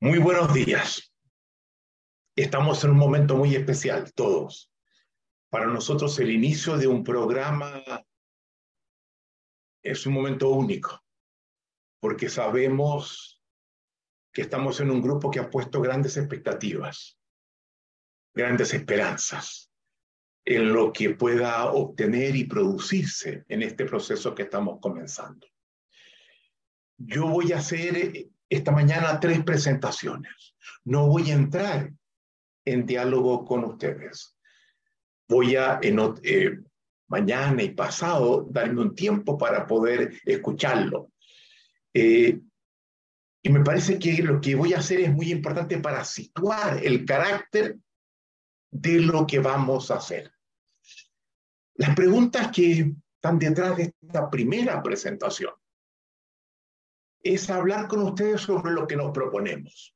Muy buenos días. Estamos en un momento muy especial, todos. Para nosotros el inicio de un programa es un momento único, porque sabemos que estamos en un grupo que ha puesto grandes expectativas, grandes esperanzas en lo que pueda obtener y producirse en este proceso que estamos comenzando. Yo voy a hacer esta mañana tres presentaciones. No voy a entrar en diálogo con ustedes. Voy a, en, eh, mañana y pasado, darme un tiempo para poder escucharlo. Eh, y me parece que lo que voy a hacer es muy importante para situar el carácter de lo que vamos a hacer. Las preguntas que están detrás de esta primera presentación es hablar con ustedes sobre lo que nos proponemos,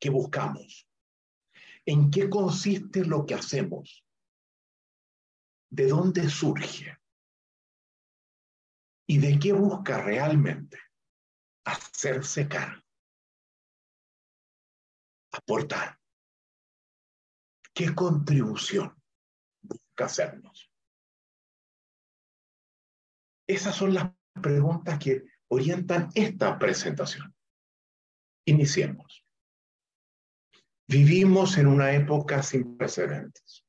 qué buscamos, en qué consiste lo que hacemos, de dónde surge y de qué busca realmente hacerse cargo, aportar, qué contribución busca hacernos. Esas son las preguntas que orientan esta presentación. Iniciemos. Vivimos en una época sin precedentes,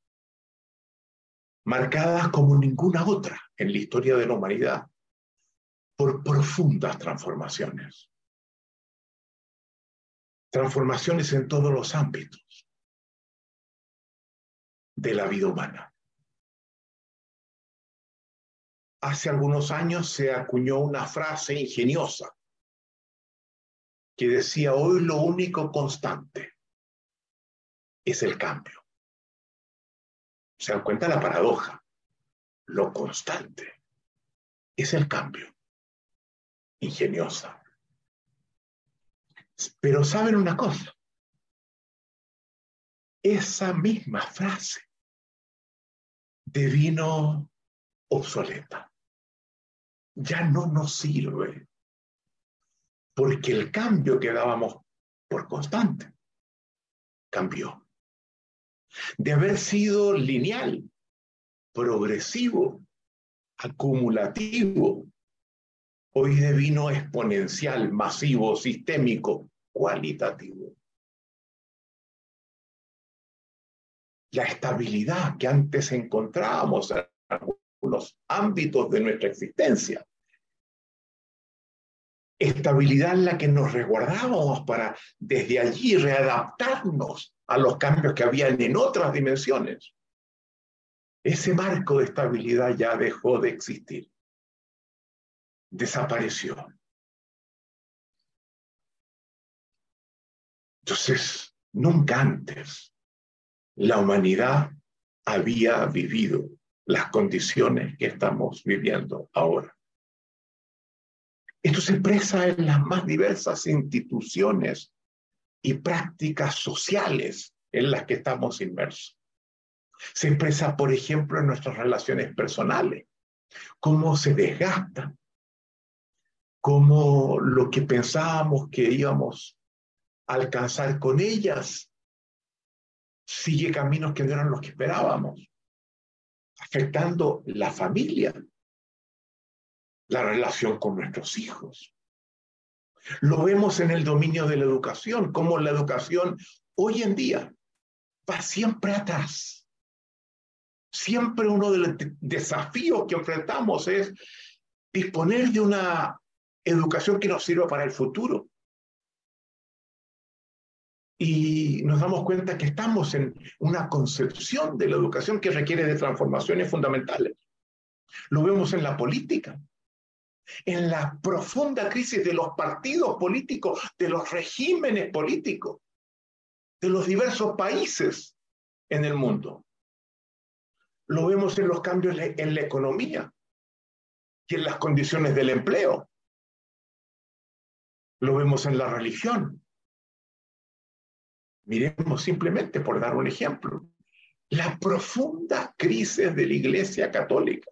marcada como ninguna otra en la historia de la humanidad por profundas transformaciones. Transformaciones en todos los ámbitos de la vida humana. Hace algunos años se acuñó una frase ingeniosa que decía, hoy lo único constante es el cambio. Se dan cuenta la paradoja. Lo constante es el cambio. Ingeniosa. Pero saben una cosa. Esa misma frase devino obsoleta ya no nos sirve, porque el cambio que dábamos por constante cambió. De haber sido lineal, progresivo, acumulativo, hoy devino exponencial, masivo, sistémico, cualitativo. La estabilidad que antes encontrábamos en los ámbitos de nuestra existencia. Estabilidad en la que nos resguardábamos para desde allí readaptarnos a los cambios que habían en otras dimensiones. Ese marco de estabilidad ya dejó de existir. Desapareció. Entonces, nunca antes la humanidad había vivido las condiciones que estamos viviendo ahora. Esto se expresa en las más diversas instituciones y prácticas sociales en las que estamos inmersos. Se expresa, por ejemplo, en nuestras relaciones personales, cómo se desgastan, cómo lo que pensábamos que íbamos a alcanzar con ellas sigue caminos que no eran los que esperábamos afectando la familia, la relación con nuestros hijos. Lo vemos en el dominio de la educación, como la educación hoy en día va siempre atrás. Siempre uno de los desafíos que enfrentamos es disponer de una educación que nos sirva para el futuro y nos damos cuenta que estamos en una concepción de la educación que requiere de transformaciones fundamentales. Lo vemos en la política, en la profunda crisis de los partidos políticos, de los regímenes políticos, de los diversos países en el mundo. Lo vemos en los cambios en la economía y en las condiciones del empleo. Lo vemos en la religión, Miremos simplemente, por dar un ejemplo, la profunda crisis de la Iglesia Católica,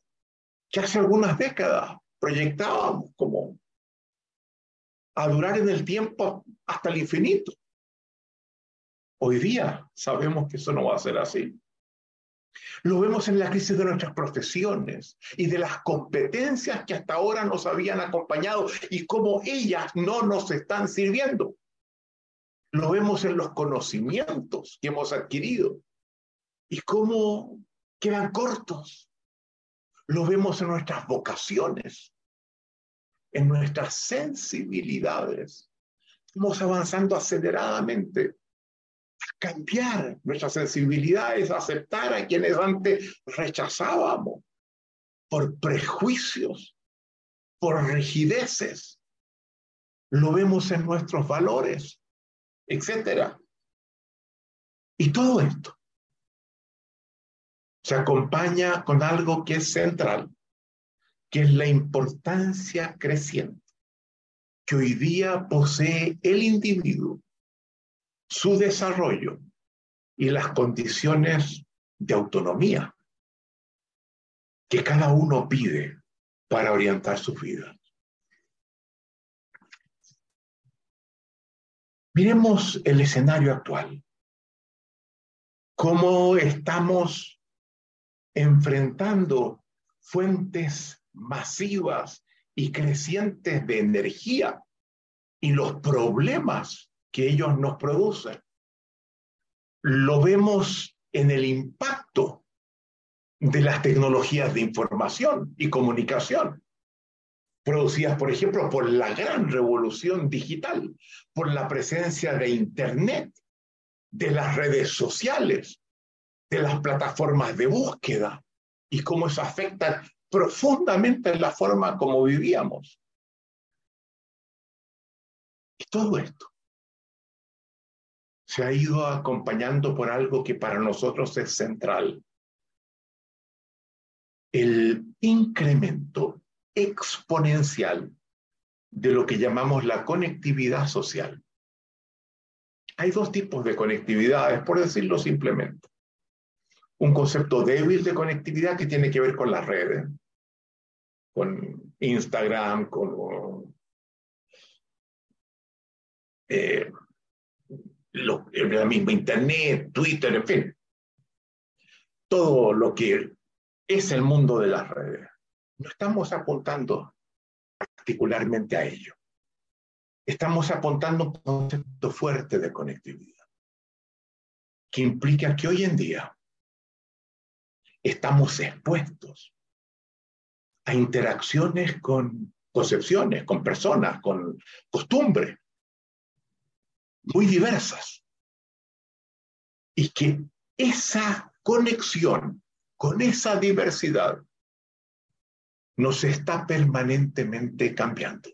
que hace algunas décadas proyectábamos como a durar en el tiempo hasta el infinito. Hoy día sabemos que eso no va a ser así. Lo vemos en la crisis de nuestras profesiones y de las competencias que hasta ahora nos habían acompañado y cómo ellas no nos están sirviendo. Lo vemos en los conocimientos que hemos adquirido y cómo quedan cortos. Lo vemos en nuestras vocaciones, en nuestras sensibilidades. Estamos avanzando aceleradamente cambiar nuestras sensibilidades, aceptar a quienes antes rechazábamos por prejuicios, por rigideces. Lo vemos en nuestros valores, etcétera. Y todo esto se acompaña con algo que es central, que es la importancia creciente que hoy día posee el individuo su desarrollo y las condiciones de autonomía que cada uno pide para orientar su vida. Miremos el escenario actual. Cómo estamos enfrentando fuentes masivas y crecientes de energía y los problemas que ellos nos producen. Lo vemos en el impacto de las tecnologías de información y comunicación, producidas, por ejemplo, por la gran revolución digital, por la presencia de Internet, de las redes sociales, de las plataformas de búsqueda y cómo eso afecta profundamente la forma como vivíamos. Y todo esto se ha ido acompañando por algo que para nosotros es central. El incremento exponencial de lo que llamamos la conectividad social. Hay dos tipos de conectividades, por decirlo simplemente. Un concepto débil de conectividad que tiene que ver con las redes, con Instagram, con eh, la misma Internet, Twitter, en fin, todo lo que es el mundo de las redes. No estamos apuntando particularmente a ello. Estamos apuntando a un concepto fuerte de conectividad, que implica que hoy en día estamos expuestos a interacciones con concepciones, con personas, con costumbres, muy diversas. Y que esa conexión con esa diversidad nos está permanentemente cambiando.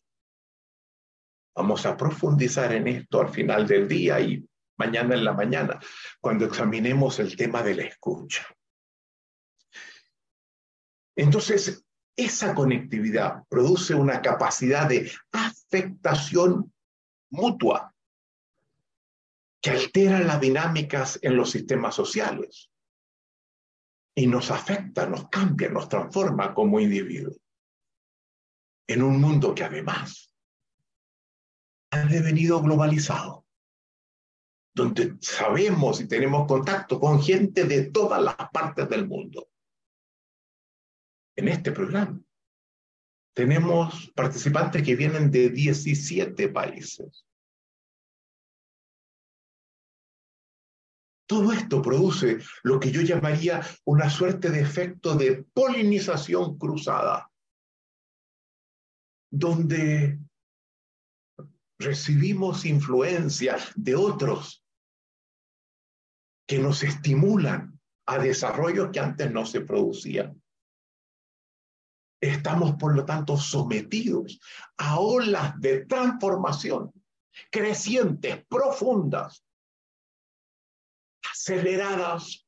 Vamos a profundizar en esto al final del día y mañana en la mañana, cuando examinemos el tema de la escucha. Entonces, esa conectividad produce una capacidad de afectación mutua que altera las dinámicas en los sistemas sociales y nos afecta, nos cambia, nos transforma como individuos. En un mundo que además ha devenido globalizado, donde sabemos y tenemos contacto con gente de todas las partes del mundo. En este programa tenemos participantes que vienen de 17 países. Todo esto produce lo que yo llamaría una suerte de efecto de polinización cruzada, donde recibimos influencia de otros que nos estimulan a desarrollos que antes no se producían. Estamos, por lo tanto, sometidos a olas de transformación crecientes, profundas, aceleradas.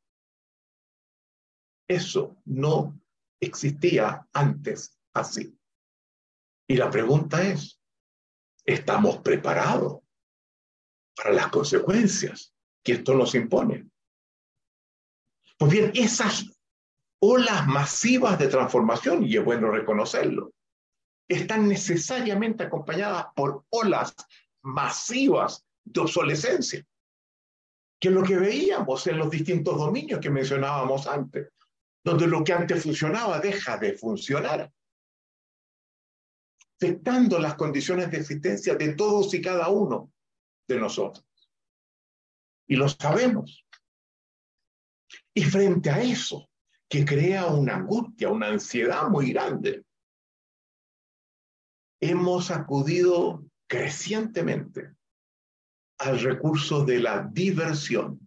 Eso no existía antes así. Y la pregunta es, ¿estamos preparados para las consecuencias que esto nos impone? Pues bien, esas olas masivas de transformación, y es bueno reconocerlo, están necesariamente acompañadas por olas masivas de obsolescencia, que lo que veíamos en los distintos dominios que mencionábamos antes, donde lo que antes funcionaba deja de funcionar, afectando las condiciones de existencia de todos y cada uno de nosotros. Y lo sabemos. Y frente a eso, que crea una angustia, una ansiedad muy grande, hemos acudido crecientemente al recurso de la diversión.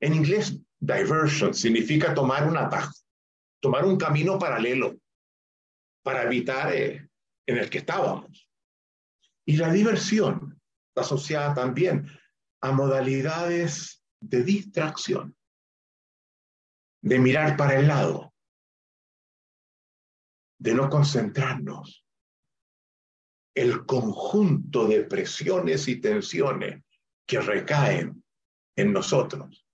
En inglés, diversion significa tomar un atajo, tomar un camino paralelo para evitar eh, en el que estábamos. Y la diversión está asociada también a modalidades de distracción, de mirar para el lado, de no concentrarnos. El conjunto de presiones y tensiones que recaen en nosotros.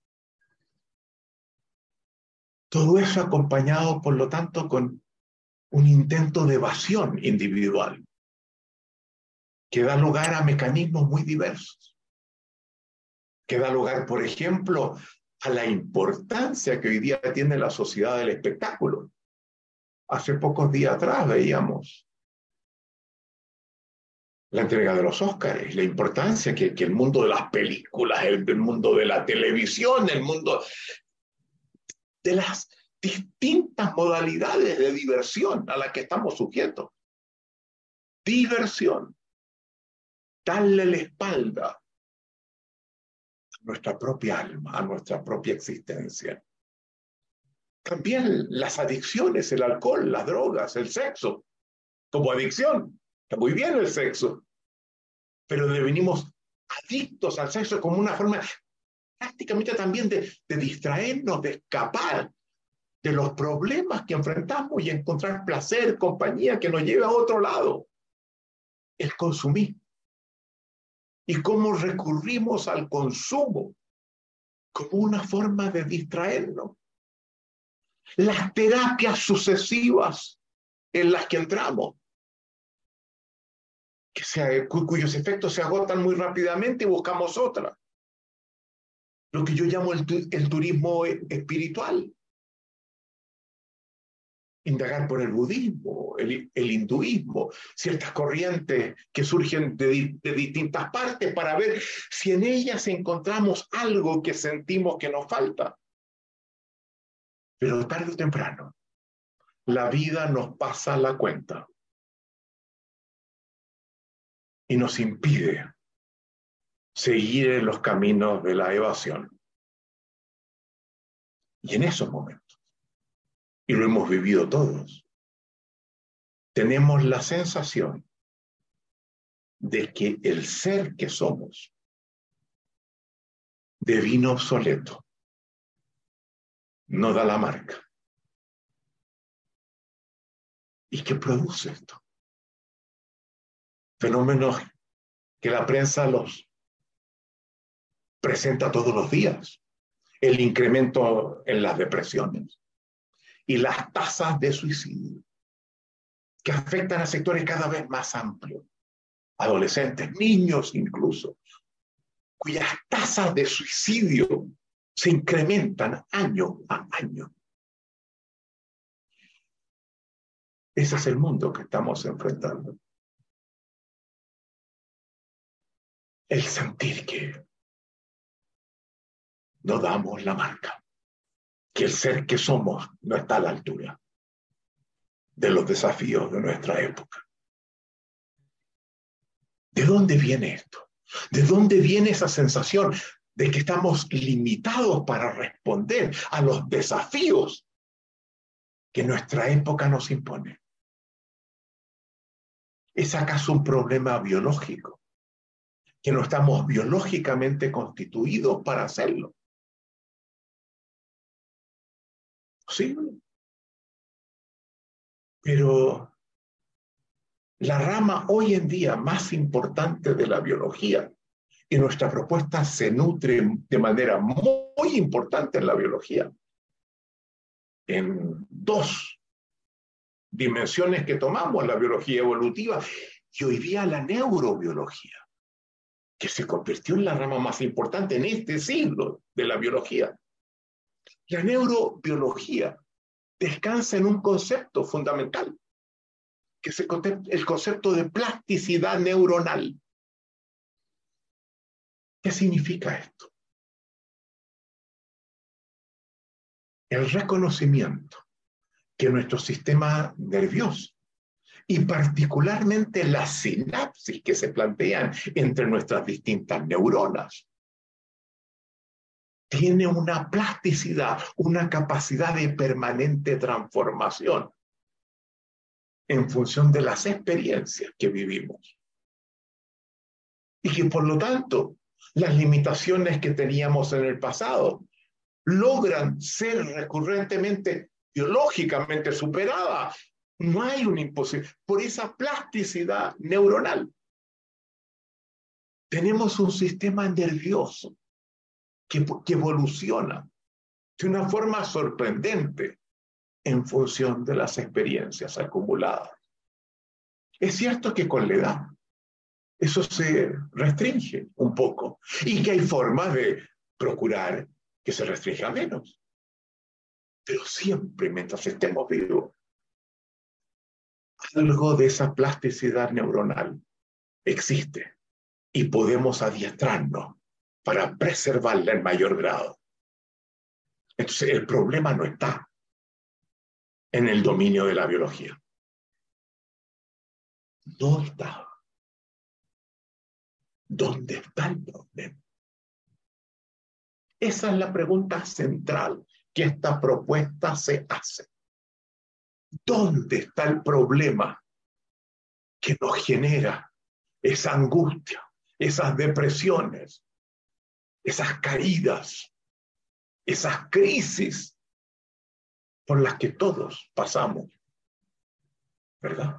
Todo eso acompañado, por lo tanto, con un intento de evasión individual que da lugar a mecanismos muy diversos, que da lugar, por ejemplo, a la importancia que hoy día tiene la sociedad del espectáculo. Hace pocos días atrás veíamos la entrega de los Óscares, la importancia que, el mundo de las películas, el, el mundo de la televisión, el mundo de las distintas modalidades de diversión a las que estamos sujetos. Diversión. Darle la espalda a nuestra propia alma, a nuestra propia existencia. También las adicciones, el alcohol, las drogas, el sexo, como adicción. Está muy bien el sexo, pero devenimos adictos al sexo como una forma prácticamente también de, de distraernos, de escapar de los problemas que enfrentamos y encontrar placer, compañía que nos lleve a otro lado. El consumir. Y cómo recurrimos al consumo como una forma de distraernos. Las terapias sucesivas en las que entramos, que se, cuyos efectos se agotan muy rápidamente y buscamos otra. Lo que yo llamo el, el turismo espiritual indagar por el budismo, el, hinduismo, ciertas corrientes que surgen de, de, distintas partes para ver si en ellas encontramos algo que sentimos que nos falta. Pero tarde o temprano, la vida nos pasa la cuenta y nos impide seguir en los caminos de la evasión. Y en esos momentos y lo hemos vivido todos, tenemos la sensación de que el ser que somos devino obsoleto, no da la marca. ¿Y qué produce esto? Fenómenos que la prensa los presenta todos los días. El incremento en las depresiones, y las tasas de suicidio, que afectan a sectores cada vez más amplios, adolescentes, niños incluso, cuyas tasas de suicidio se incrementan año a año. Ese es el mundo que estamos enfrentando. El sentir que no damos la marca que el ser que somos no está a la altura de los desafíos de nuestra época. ¿De dónde viene esto? ¿De dónde viene esa sensación de que estamos limitados para responder a los desafíos que nuestra época nos impone? ¿Es acaso un problema biológico? Que no estamos biológicamente constituidos para hacerlo. Sí. Pero la rama hoy en día más importante de la biología, y nuestra propuesta se nutre de manera muy importante en la biología, en dos dimensiones que tomamos, la biología evolutiva Y hoy día la neurobiología, que se convirtió en la rama más importante en este siglo de la biología. La neurobiología descansa en un concepto fundamental, que es el concepto de plasticidad neuronal. ¿Qué significa esto? El reconocimiento que nuestro sistema nervioso y particularmente las sinapsis que se plantean entre nuestras distintas neuronas tiene una plasticidad, una capacidad de permanente transformación en función de las experiencias que vivimos. Y que por lo tanto las limitaciones que teníamos en el pasado logran ser recurrentemente biológicamente superadas. No hay un imposible, por esa plasticidad neuronal. Tenemos un sistema nervioso que, evoluciona de una forma sorprendente en función de las experiencias acumuladas. Es cierto que con la edad eso se restringe un poco y que hay formas de procurar que se restrinja menos. Pero siempre mientras estemos vivos, algo de esa plasticidad neuronal existe y podemos adiestrarnos para preservarla en mayor grado. Entonces, el problema no está en el dominio de la biología. No está. ¿Dónde está el problema? Esa es la pregunta central que esta propuesta se hace. ¿Dónde está el problema que nos genera esa angustia, esas depresiones, esas caídas, esas crisis por las que todos pasamos. ¿Verdad?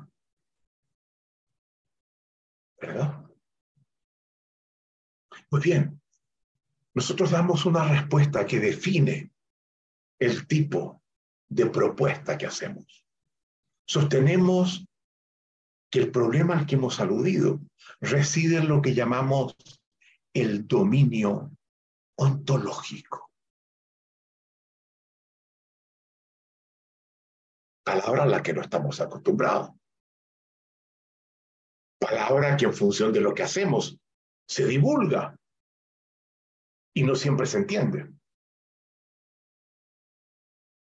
¿Verdad? Muy bien, nosotros damos una respuesta que define el tipo de propuesta que hacemos. Sostenemos que el problema al que hemos aludido reside en lo que llamamos el dominio ontológico. Palabra a la que no estamos acostumbrados. Palabra que en función de lo que hacemos se divulga y no siempre se entiende.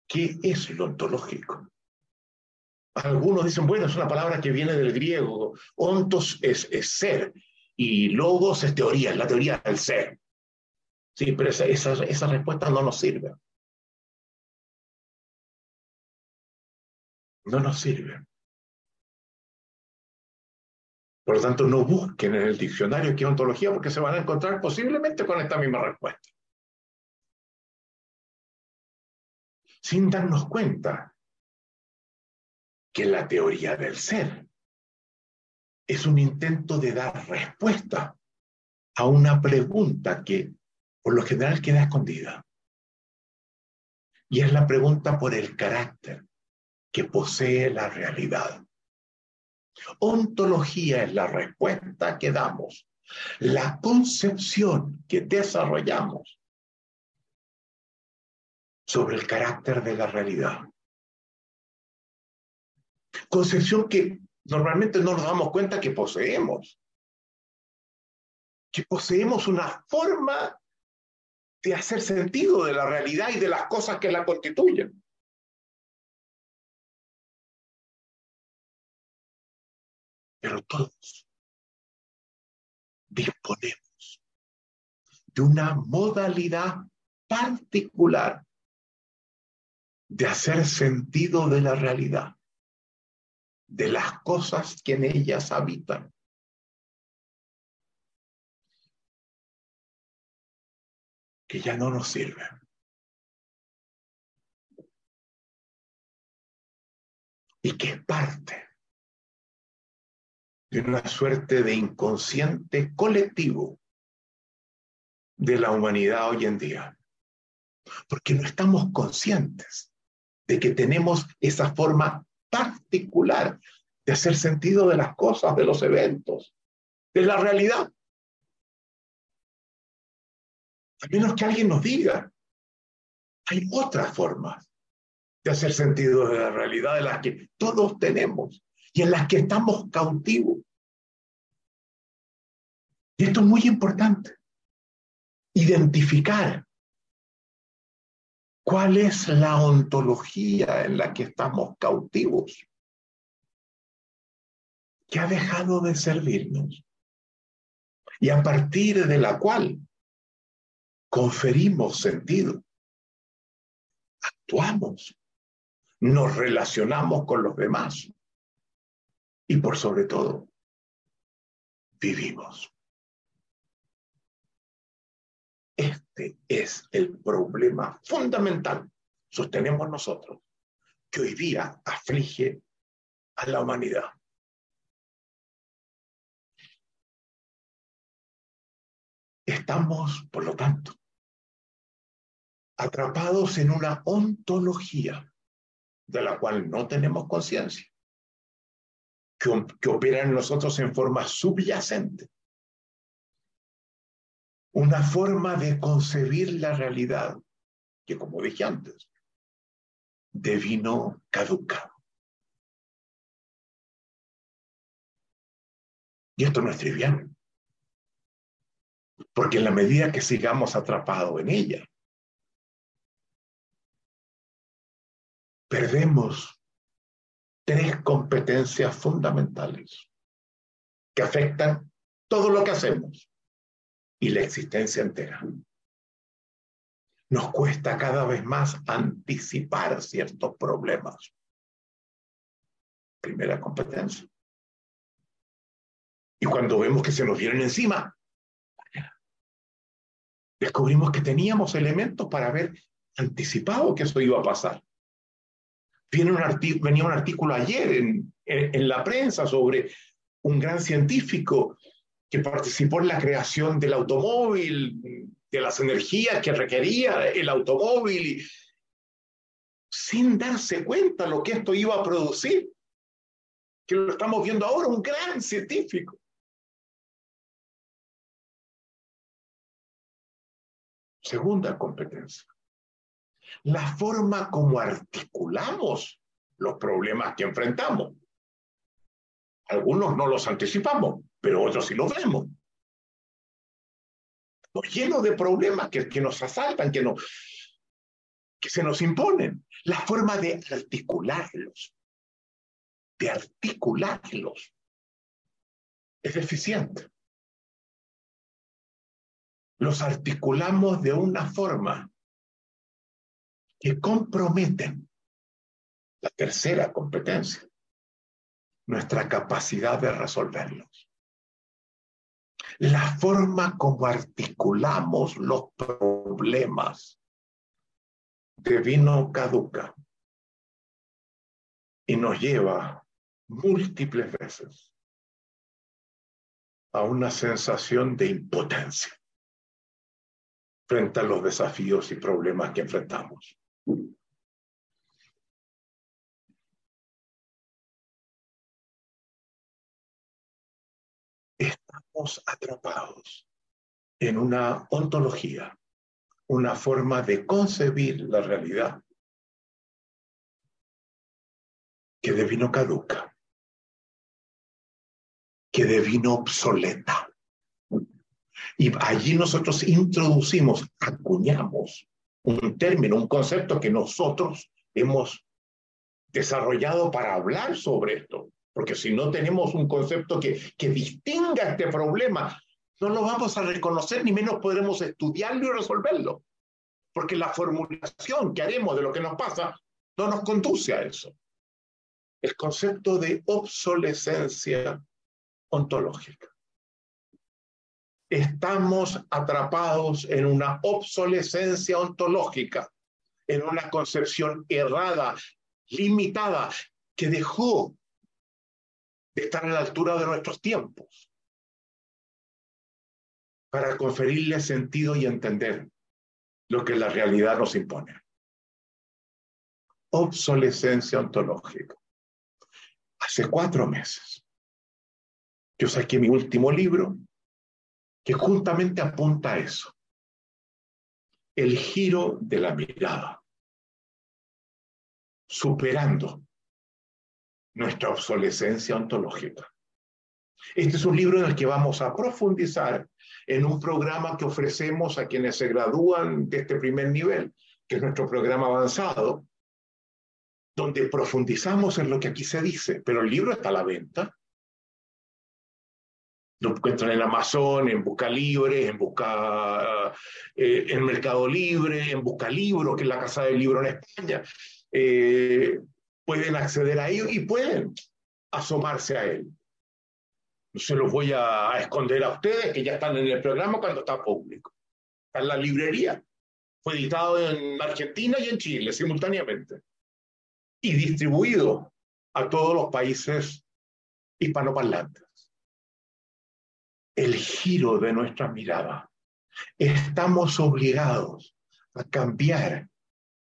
¿Qué es lo ontológico? Algunos dicen, bueno, es una palabra que viene del griego. Ontos es, ser y logos es teoría, es la teoría del ser. Sí, pero esa, esa, respuesta no nos sirve. No nos sirve. Por lo tanto, no busquen en el diccionario qué ontología porque se van a encontrar posiblemente con esta misma respuesta. Sin darnos cuenta que la teoría del ser es un intento de dar respuesta a una pregunta que por lo general queda escondida. Y es la pregunta por el carácter que posee la realidad. Ontología es la respuesta que damos, la concepción que desarrollamos sobre el carácter de la realidad. Concepción que normalmente no nos damos cuenta que poseemos. Que poseemos una forma de hacer sentido de la realidad y de las cosas que la constituyen. Pero todos disponemos de una modalidad particular de hacer sentido de la realidad de las cosas que en ellas habitan. que ya no nos sirven. Y que es parte de una suerte de inconsciente colectivo de la humanidad hoy en día. Porque no estamos conscientes de que tenemos esa forma particular de hacer sentido de las cosas, de los eventos, de la realidad. A menos que alguien nos diga, hay otras formas de hacer sentido de la realidad de las que todos tenemos y en las que estamos cautivos. Y esto es muy importante, identificar cuál es la ontología en la que estamos cautivos, que ha dejado de servirnos y a partir de la cual conferimos sentido, actuamos, nos relacionamos con los demás y por sobre todo, vivimos. Este es el problema fundamental, sostenemos nosotros, que hoy día aflige a la humanidad. Estamos, por lo tanto, atrapados en una ontología de la cual no tenemos conciencia, que, que, opera en nosotros en forma subyacente. Una forma de concebir la realidad que, como dije antes, devino caducado. Y esto no es trivial. Porque en la medida que sigamos atrapados en ella, perdemos tres competencias fundamentales que afectan todo lo que hacemos y la existencia entera. Nos cuesta cada vez más anticipar ciertos problemas. Primera competencia. Y cuando vemos que se nos vienen encima, descubrimos que teníamos elementos para haber anticipado que eso iba a pasar. Viene un venía un artículo ayer en, en, la prensa sobre un gran científico que participó en la creación del automóvil, de las energías que requería el automóvil, sin darse cuenta lo que esto iba a producir, que lo estamos viendo ahora, un gran científico. Segunda competencia. La forma como articulamos los problemas que enfrentamos. Algunos no los anticipamos, pero otros sí los vemos. Lleno de problemas que, que nos asaltan, que, que se nos imponen. La forma de articularlos, de articularlos, es deficiente los articulamos de una forma que comprometen la tercera competencia, nuestra capacidad de resolverlos. La forma como articulamos los problemas de vino caduca y nos lleva múltiples veces a una sensación de impotencia frente a los desafíos y problemas que enfrentamos. Atrapados en una ontología, una forma de concebir la realidad que devino caduca, que devino obsoleta y allí nosotros introducimos, acuñamos un término, un concepto que nosotros hemos desarrollado para hablar sobre esto. Porque si no tenemos un concepto que, que distinga este problema, no lo vamos a reconocer ni menos podremos estudiarlo y resolverlo. Porque la formulación que haremos de lo que nos pasa no nos conduce a eso. El concepto de obsolescencia ontológica estamos atrapados en una obsolescencia ontológica, en una concepción errada, limitada, que dejó de estar a la altura de nuestros tiempos para conferirle sentido y entender lo que la realidad nos impone. Obsolescencia ontológica. hace cuatro meses, yo saqué mi último libro que justamente apunta a eso. El giro de la mirada, superando nuestra obsolescencia ontológica. Este es un libro en el que vamos a profundizar en un programa que ofrecemos a quienes se gradúan de este primer nivel, que es nuestro programa avanzado, donde profundizamos en lo que aquí se dice, pero el libro está a la venta. Lo encuentran en Amazon, en Busca Libre, en Busca eh, en Mercado Libre, en Busca Libro, que es la casa del libro en España. Eh, pueden acceder a ello y pueden asomarse a él. No se los voy a esconder a ustedes que ya están en el programa cuando está público. Está en la librería. Fue editado en Argentina y en Chile simultáneamente y distribuido a todos los países hispanoparlantes. El giro de nuestra mirada. Estamos obligados a cambiar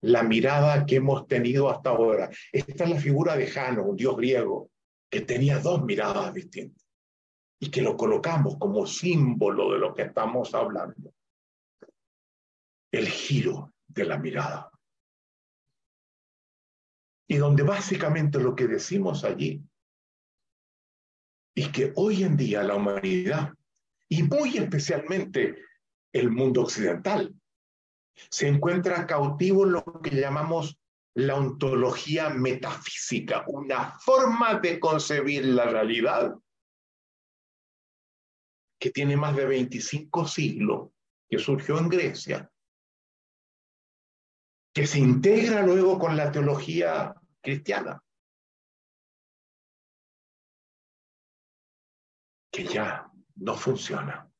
la mirada que hemos tenido hasta ahora. Esta es la figura de Jano, un dios griego, que tenía dos miradas distintas y que lo colocamos como símbolo de lo que estamos hablando. El giro de la mirada. Y donde básicamente lo que decimos allí es que hoy en día la humanidad, y muy especialmente el mundo occidental, se encuentra cautivo en lo que llamamos la ontología metafísica, una forma de concebir la realidad que tiene más de 25 siglos, que surgió en Grecia, que se integra luego con la teología cristiana, que ya no funciona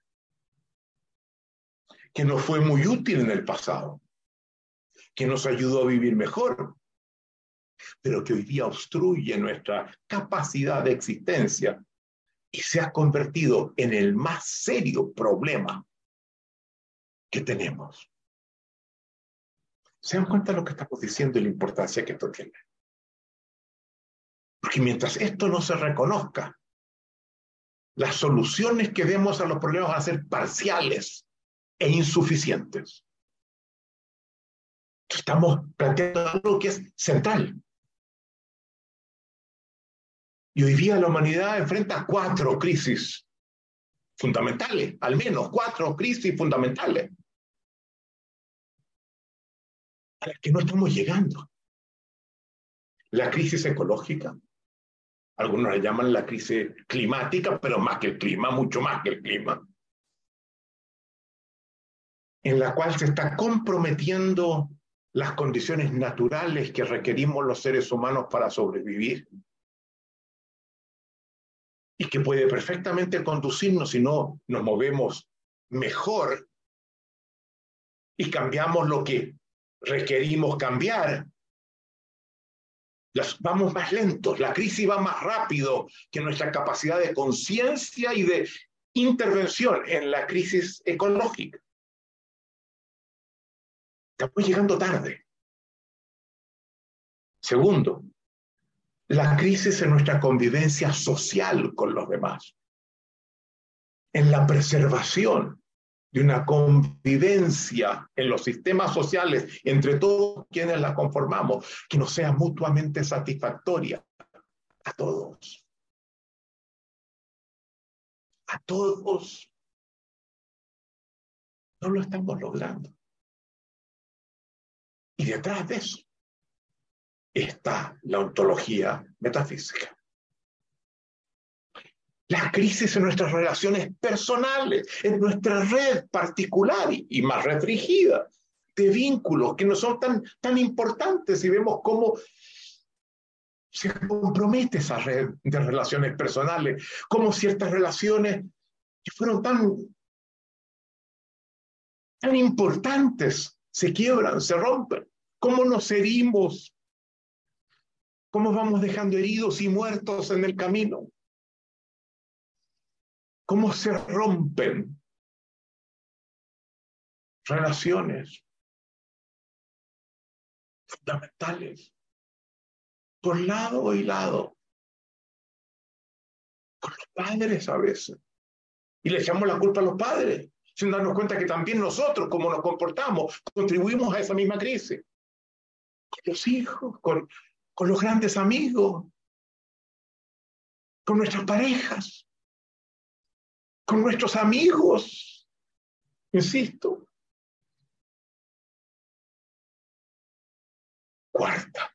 que nos fue muy útil en el pasado, que nos ayudó a vivir mejor, pero que hoy día obstruye nuestra capacidad de existencia y se ha convertido en el más serio problema que tenemos. ¿Se dan cuenta de lo que estamos diciendo y la importancia que esto tiene? Porque mientras esto no se reconozca, las soluciones que demos a los problemas van a ser parciales e insuficientes. Estamos planteando algo que es central. Y hoy día la humanidad enfrenta cuatro crisis fundamentales, al menos cuatro crisis fundamentales, a las que no estamos llegando. La crisis ecológica, algunos le llaman la crisis climática, pero más que el clima, mucho más que el clima en la cual se está comprometiendo las condiciones naturales que requerimos los seres humanos para sobrevivir y que puede perfectamente conducirnos si no nos movemos mejor y cambiamos lo que requerimos cambiar. vamos más lentos, la crisis va más rápido que nuestra capacidad de conciencia y de intervención en la crisis ecológica. Estamos llegando tarde. Segundo, la crisis en nuestra convivencia social con los demás, en la preservación de una convivencia en los sistemas sociales entre todos quienes la conformamos, que nos sea mutuamente satisfactoria a todos. A todos. No lo estamos logrando. Y detrás de eso está la ontología metafísica. Las crisis en nuestras relaciones personales, en nuestra red particular y, más restringida de vínculos que no son tan, tan importantes y vemos cómo se compromete esa red de relaciones personales, cómo ciertas relaciones fueron tan, tan importantes se quiebran, se rompen. ¿Cómo nos herimos? ¿Cómo vamos dejando heridos y muertos en el camino? ¿Cómo se rompen relaciones fundamentales por lado y lado? con los padres a veces. Y le echamos la culpa a los padres, sin darnos cuenta que también nosotros, como nos comportamos, contribuimos a esa misma crisis. Con los hijos, con, con los grandes amigos, con nuestras parejas, con nuestros amigos. Insisto. Cuarta,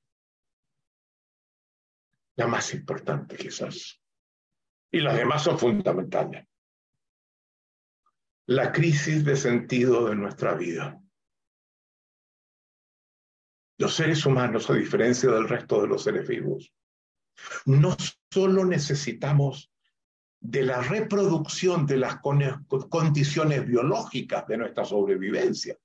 la más importante quizás, y las demás son fundamentales. La crisis de sentido de nuestra vida. Los seres humanos, a diferencia del resto de los seres vivos, no solo necesitamos de la reproducción de las condiciones biológicas de nuestra sobrevivencia,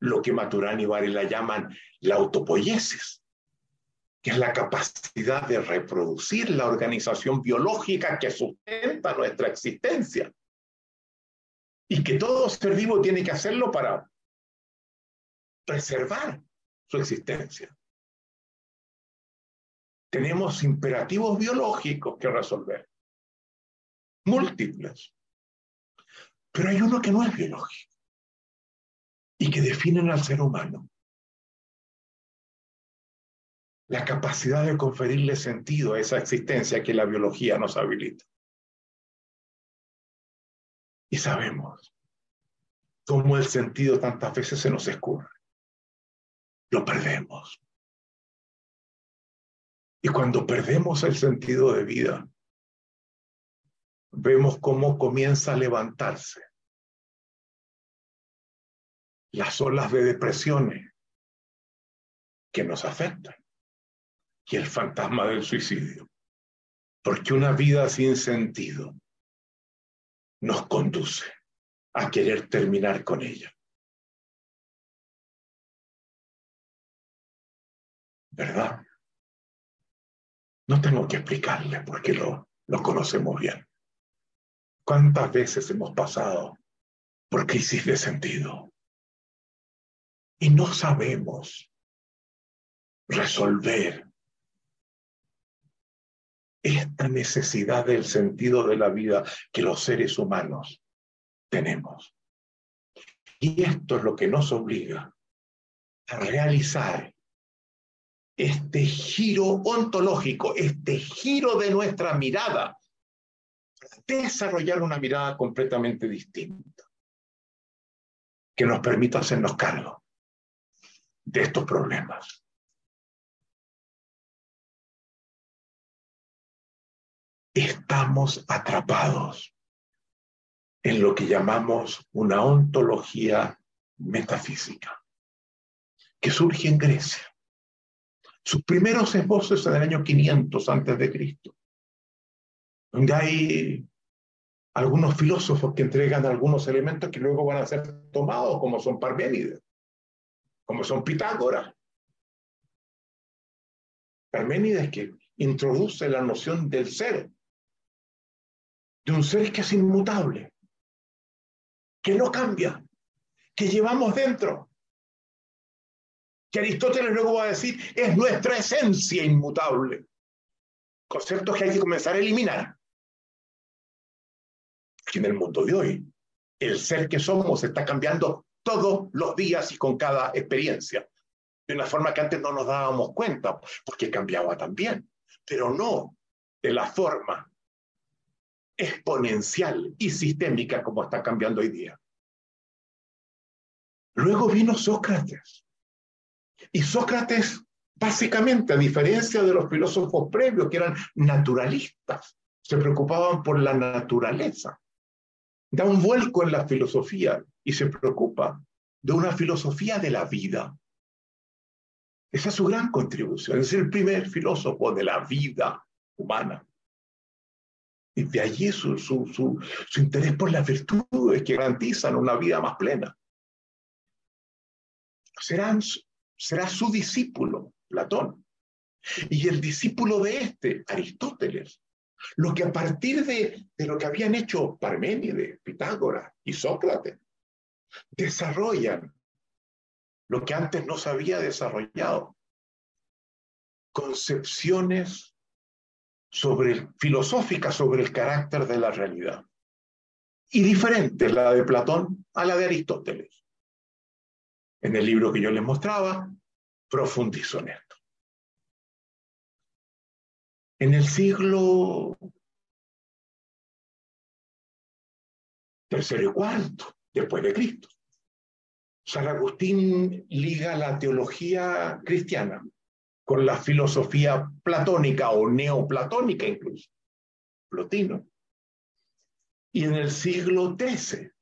lo que Maturana y Varela llaman la autopoiesis, que es la capacidad de reproducir la organización biológica que sustenta nuestra existencia. Y que todo ser vivo tiene que hacerlo para preservar su existencia. Tenemos imperativos biológicos que resolver, múltiples. Pero hay uno que no es biológico y que definen al ser humano la capacidad de conferirle sentido a esa existencia que la biología nos habilita. Y sabemos cómo el sentido tantas veces se nos escurre. Lo perdemos. Y cuando perdemos el sentido de vida, vemos cómo comienza a levantarse las olas de depresiones que nos afectan y el fantasma del suicidio. Porque una vida sin sentido nos conduce a querer terminar con ella. ¿Verdad? No tengo que explicarle porque lo, lo conocemos bien. ¿Cuántas veces hemos pasado por crisis de sentido? Y no sabemos resolver esta necesidad del sentido de la vida que los seres humanos tenemos. Y esto es lo que nos obliga a realizar este giro ontológico, este giro de nuestra mirada, desarrollar una mirada completamente distinta, que nos permita hacernos cargo de estos problemas. Estamos atrapados en lo que llamamos una ontología metafísica, que surge en Grecia. Sus primeros esbozos en el año 500 antes de Cristo, donde hay algunos filósofos que entregan algunos elementos que luego van a ser tomados, como son Parménides, como son Pitágoras. Parménides que introduce la noción del ser, de un ser que es inmutable, que no cambia, que llevamos dentro, que Aristóteles luego va a decir es nuestra esencia inmutable. Conceptos que hay que comenzar a eliminar. Aquí en el mundo de hoy, el ser que somos está cambiando todos los días y con cada experiencia, de una forma que antes no nos dábamos cuenta, porque cambiaba también, pero no de la forma exponencial y sistémica como está cambiando hoy día. Luego vino Sócrates. Y Sócrates, básicamente, a diferencia de los filósofos previos que eran naturalistas, se preocupaban por la naturaleza. Da un vuelco en la filosofía y se preocupa de una filosofía de la vida. Esa es su gran contribución. Es el primer filósofo de la vida humana. De allí su, su, su, su interés por las virtudes que garantizan una vida más plena. Serán, será su discípulo, Platón. Y el discípulo de este, Aristóteles. Lo que a partir de, de lo que habían hecho Parménides, Pitágoras y Sócrates, desarrollan lo que antes no se había desarrollado. Concepciones sobre, filosófica sobre el carácter de la realidad. Y diferente la de Platón a la de Aristóteles. En el libro que yo les mostraba, profundizo en esto. En el siglo tercero y cuarto, después de Cristo, San Agustín liga la teología cristiana con la filosofía platónica o neoplatónica incluso, Plotino. Y en el siglo XIII,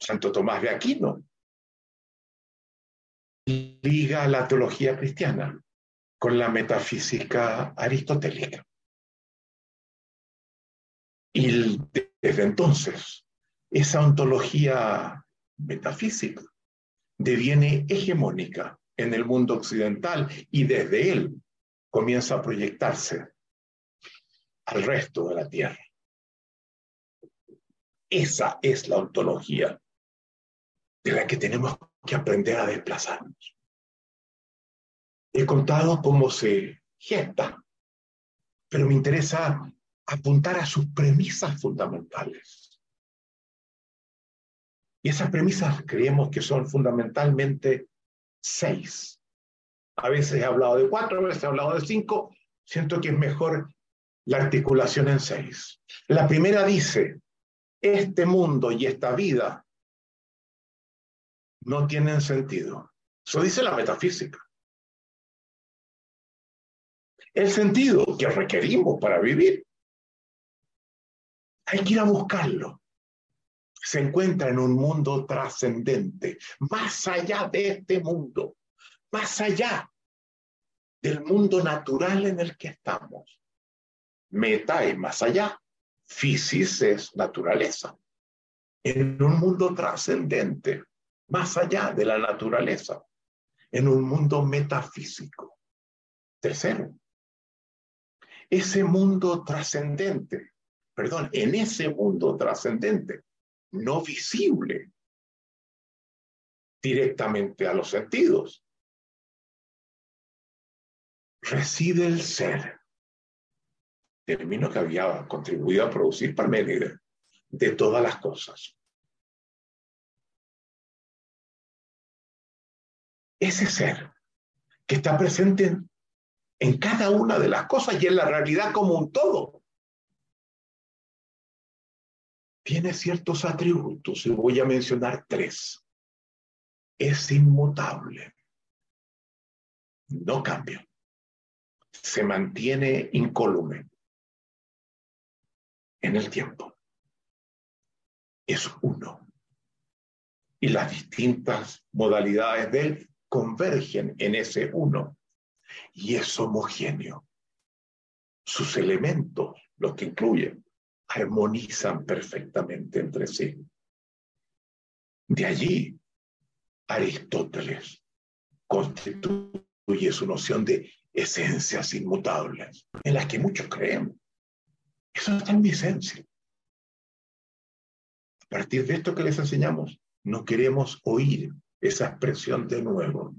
Santo Tomás de Aquino liga la teología cristiana con la metafísica aristotélica. Y desde entonces, esa ontología metafísica deviene hegemónica en el mundo occidental y desde él comienza a proyectarse al resto de la Tierra. Esa es la ontología de la que tenemos que aprender a desplazarnos. He contado cómo se gesta, pero me interesa apuntar a sus premisas fundamentales. Y esas premisas creemos que son fundamentalmente seis. A veces he hablado de cuatro, a veces he hablado de cinco. Siento que es mejor la articulación en seis. La primera dice, este mundo y esta vida no tienen sentido. Eso dice la metafísica. El sentido que requerimos para vivir. Hay que ir a buscarlo se encuentra en un mundo trascendente, más allá de este mundo, más allá del mundo natural en el que estamos. Meta es más allá, fisis es naturaleza. En un mundo trascendente, más allá de la naturaleza, en un mundo metafísico. Tercero, ese mundo trascendente, perdón, en ese mundo trascendente no visible directamente a los sentidos. Reside el ser, término que había contribuido a producir Parménides, de todas las cosas. Ese ser que está presente en cada una de las cosas y en la realidad como un todo tiene ciertos atributos, y voy a mencionar tres. Es inmutable, no cambia, se mantiene incólume en el tiempo. Es uno. Y las distintas modalidades de él convergen en ese uno. Y es homogéneo. Sus elementos, los que incluyen, armonizan perfectamente entre sí. De allí, Aristóteles constituye su noción de esencias inmutables, en las que muchos creemos. Eso está en mi esencia. A partir de esto que les enseñamos, no queremos oír esa expresión de nuevo,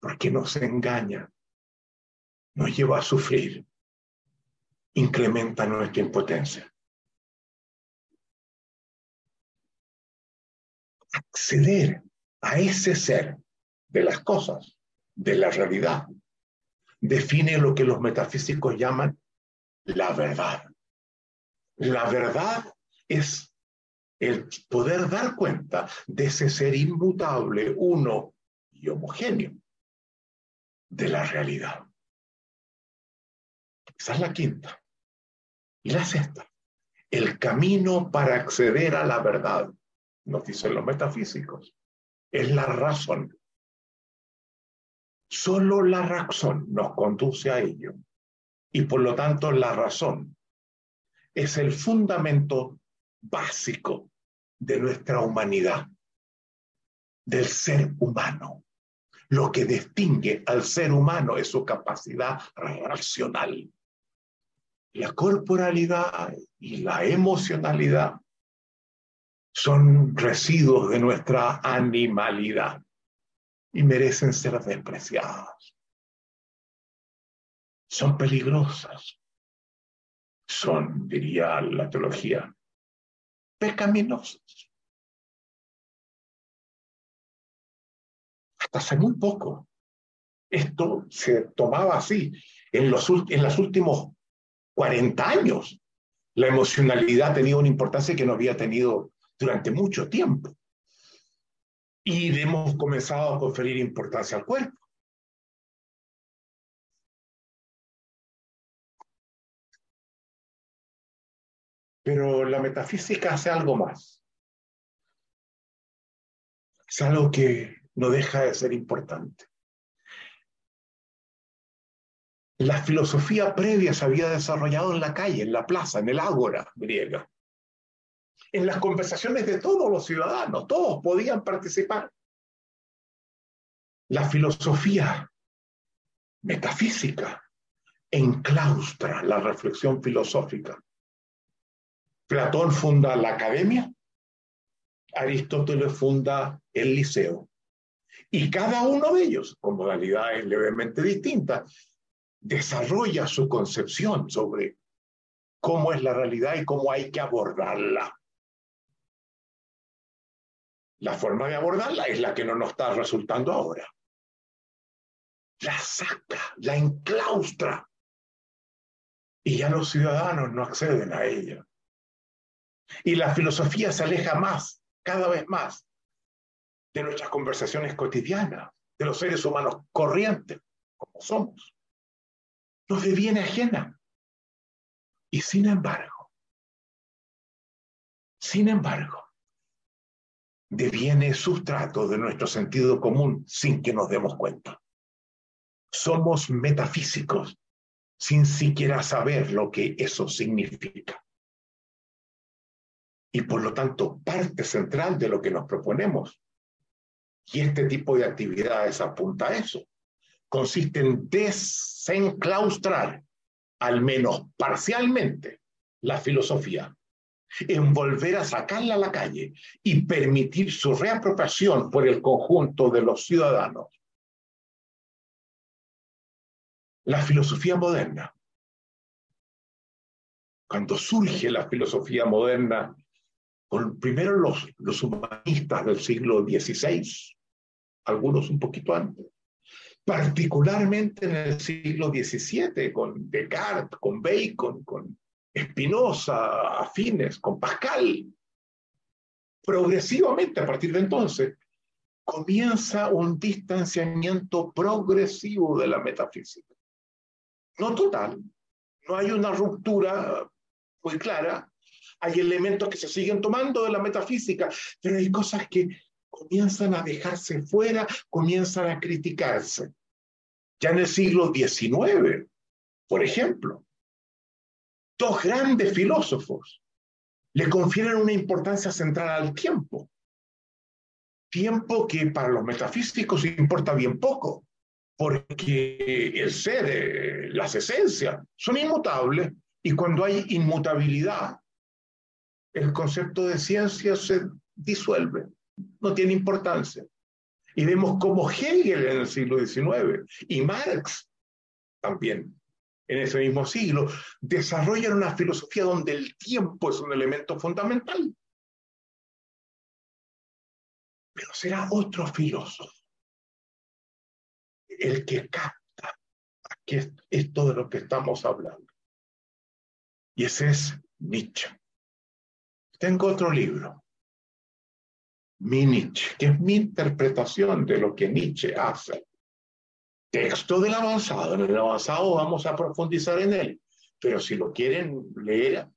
porque nos engaña, nos lleva a sufrir, incrementa nuestra impotencia. Acceder a ese ser de las cosas, de la realidad, define lo que los metafísicos llaman la verdad. La verdad es el poder dar cuenta de ese ser inmutable, uno y homogéneo de la realidad. Esa es la quinta. Y la sexta, el camino para acceder a la verdad nos dicen los metafísicos, es la razón. Solo la razón nos conduce a ello. Y por lo tanto la razón es el fundamento básico de nuestra humanidad, del ser humano. Lo que distingue al ser humano es su capacidad racional. La corporalidad y la emocionalidad son residuos de nuestra animalidad y merecen ser despreciadas. Son peligrosas son, diría la teología, pecaminosos. Hasta hace muy poco esto se tomaba así. En los, en los últimos 40 años, la emocionalidad tenía una importancia que no había tenido durante mucho tiempo. Y hemos comenzado a conferir importancia al cuerpo. Pero la metafísica hace algo más. Es algo que no deja de ser importante. La filosofía previa se había desarrollado en la calle, en la plaza, en el ágora griega. En las conversaciones de todos los ciudadanos, todos podían participar. La filosofía metafísica enclaustra la reflexión filosófica. Platón funda la academia, Aristóteles funda el liceo. Y cada uno de ellos, con modalidades levemente distintas, desarrolla su concepción sobre cómo es la realidad y cómo hay que abordarla. La forma de abordarla es la que no nos está resultando ahora. La saca, la enclaustra. Y ya los ciudadanos no acceden a ella. Y la filosofía se aleja más, cada vez más, de nuestras conversaciones cotidianas, de los seres humanos corrientes, como somos nos deviene ajena. Y sin embargo, sin embargo, deviene sustrato de nuestro sentido común sin que nos demos cuenta. Somos metafísicos sin siquiera saber lo que eso significa. Y por lo tanto, parte central de lo que nos proponemos. Y este tipo de actividades apunta a eso consiste en desenclaustrar, al menos parcialmente, la filosofía, en volver a sacarla a la calle y permitir su reapropiación por el conjunto de los ciudadanos. La filosofía moderna. Cuando surge la filosofía moderna, con primero los, los humanistas del siglo XVI, algunos un poquito antes, particularmente en el siglo XVII, con Descartes, con Bacon, con Spinoza, afines, con Pascal. Progresivamente, a partir de entonces, comienza un distanciamiento progresivo de la metafísica. No total, no hay una ruptura muy clara, hay elementos que se siguen tomando de la metafísica, pero hay cosas que comienzan a dejarse fuera, comienzan a criticarse. Ya en el siglo XIX, por ejemplo, dos grandes filósofos le confieren una importancia central al tiempo. Tiempo que para los metafísicos importa bien poco, porque el ser, eh, las esencias, son inmutables y cuando hay inmutabilidad, el concepto de ciencia se disuelve no tiene importancia. Y vemos cómo Hegel en el siglo XIX y Marx también en ese mismo siglo desarrollan una filosofía donde el tiempo es un elemento fundamental. Pero será otro filósofo el que capta que esto de lo que estamos hablando. Y ese es Nietzsche. Tengo otro libro, mi Nietzsche, que es mi interpretación de lo que Nietzsche hace. Texto del avanzado, en el avanzado vamos a profundizar en él, pero si lo quieren leer,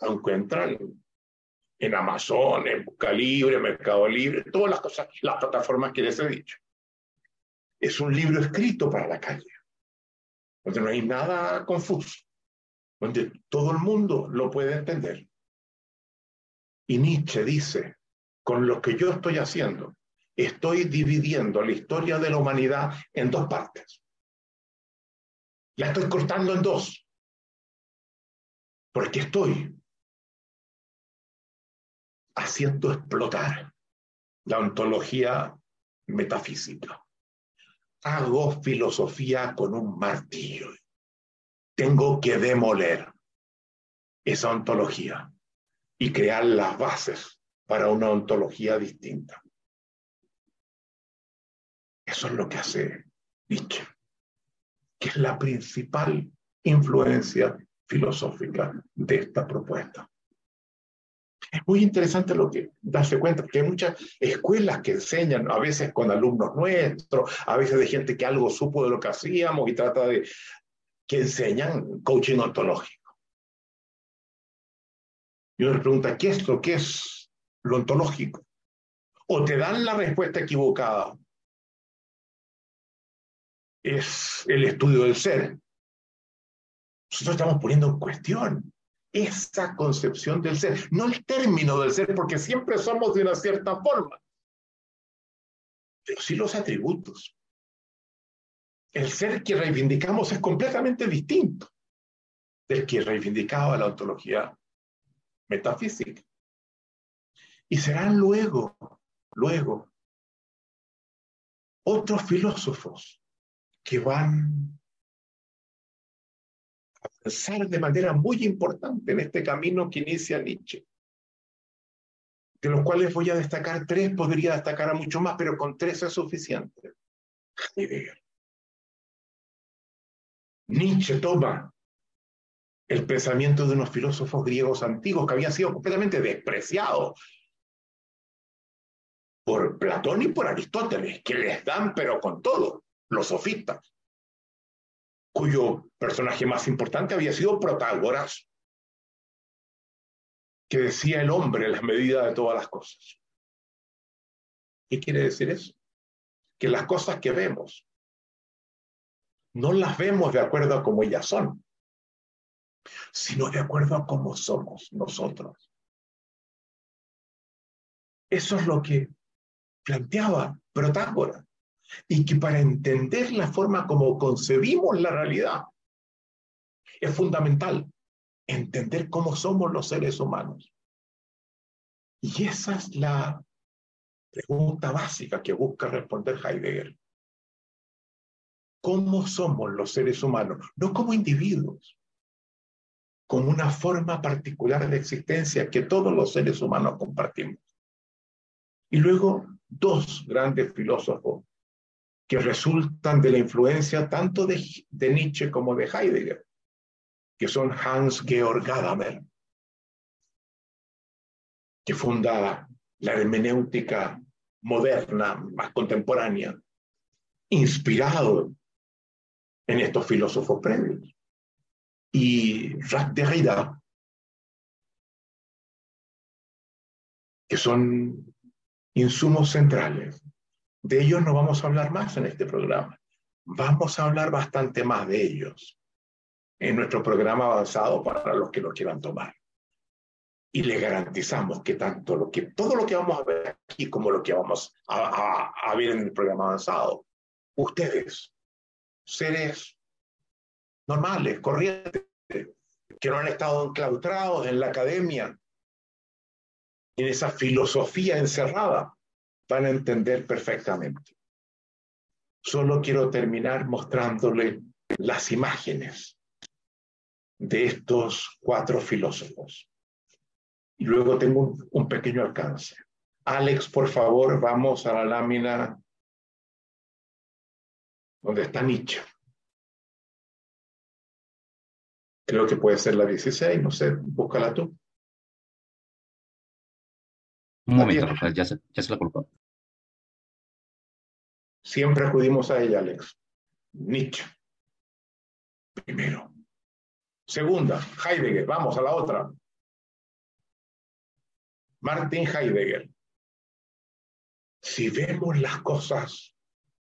encuentran en Amazon, en Busca Libre, Mercado Libre, todas las cosas, las plataformas que les he dicho. Es un libro escrito para la calle, donde no hay nada confuso, donde todo el mundo lo puede entender. Y Nietzsche dice, con lo que yo estoy haciendo, estoy dividiendo la historia de la humanidad en dos partes. La estoy cortando en dos. Porque estoy haciendo explotar la ontología metafísica. Hago filosofía con un martillo. Tengo que demoler. esa ontología y crear las bases para una ontología distinta. Eso es lo que hace Nietzsche, que es la principal influencia filosófica de esta propuesta. Es muy interesante lo que darse cuenta, porque hay muchas escuelas que enseñan, a veces con alumnos nuestros, a veces de gente que algo supo de lo que hacíamos y trata de, que enseñan coaching ontológico. Y uno le pregunta, ¿qué es lo que es lo ontológico? O te dan la respuesta equivocada. Es el estudio del ser. Nosotros estamos poniendo en cuestión esa concepción del ser, no el término del ser, porque siempre somos de una cierta forma, pero sí los atributos. El ser que reivindicamos es completamente distinto del que reivindicaba la ontología metafísica. Y serán luego, luego, otros filósofos que van avanzar de manera muy importante en este camino que inicia Nietzsche, de los cuales voy a destacar tres, podría destacar a mucho más, pero con tres es suficiente. Nietzsche toma el pensamiento de unos filósofos griegos antiguos que habían sido completamente despreciados por Platón y por Aristóteles, que les dan pero con todo, los sofistas cuyo personaje más importante había sido Protágoras, que decía el hombre la medida de todas las cosas. ¿Qué quiere decir eso? Que las cosas que vemos no las vemos de acuerdo a cómo ellas son, sino de acuerdo a cómo somos nosotros. Eso es lo que planteaba Protágoras y que para entender la forma como concebimos la realidad es fundamental entender cómo somos los seres humanos. Y esa es la pregunta básica que busca responder Heidegger. ¿Cómo somos los seres humanos? No como individuos, como una forma particular de existencia que todos los seres humanos compartimos. Y luego dos grandes filósofos que resultan de la influencia tanto de, Nietzsche como de Heidegger, que son Hans Georg Gadamer, que funda la hermenéutica moderna, más contemporánea, inspirado en estos filósofos previos. Y Jacques Derrida, que son insumos centrales de ellos no vamos a hablar más en este programa. Vamos a hablar bastante más de ellos en nuestro programa avanzado para los que lo quieran tomar. Y le garantizamos que tanto lo que, todo lo que vamos a ver aquí como lo que vamos a, a ver en el programa avanzado, ustedes, seres normales, corrientes, que no han estado enclaustrados en la academia, en esa filosofía encerrada, van a entender perfectamente. Solo quiero terminar mostrándole las imágenes de estos cuatro filósofos. Y luego tengo un, pequeño alcance. Alex, por favor, vamos a la lámina donde está Nietzsche. Creo que puede ser la 16, no sé, búscala tú. Un momento, ya se, ya se la colocó. Siempre acudimos a ella, Alex. Nietzsche. Primero. Segunda, Heidegger. Vamos a la otra. Martin Heidegger. Si vemos las cosas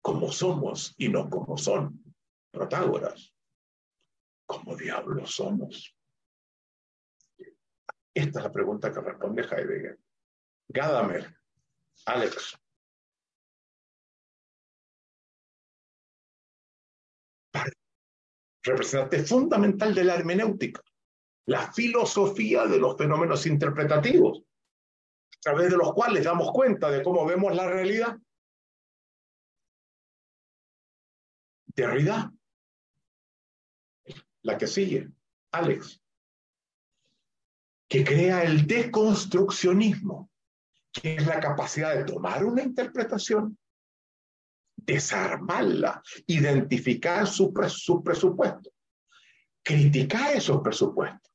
como somos y no como son, Protágoras, ¿cómo diablos somos? Esta es la pregunta que responde Heidegger. Gadamer, Alex. Representante fundamental de la hermenéutica, la filosofía de los fenómenos interpretativos, a través de los cuales damos cuenta de cómo vemos la realidad. Derrida, la que sigue, Alex. que crea el deconstruccionismo, que es la capacidad de tomar una interpretación, desarmarla, identificar su, su presupuesto, criticar esos presupuestos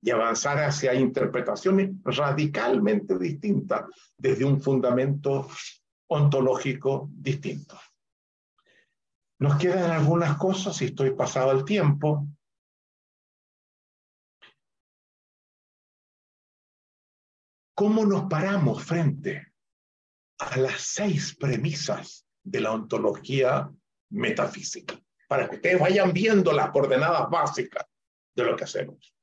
y avanzar hacia interpretaciones radicalmente distintas desde un fundamento ontológico distinto. Nos quedan algunas cosas, y estoy pasado el tiempo. ¿Cómo nos paramos frente a las seis premisas de la ontología metafísica? Para que ustedes vayan viendo las coordenadas básicas de lo que hacemos.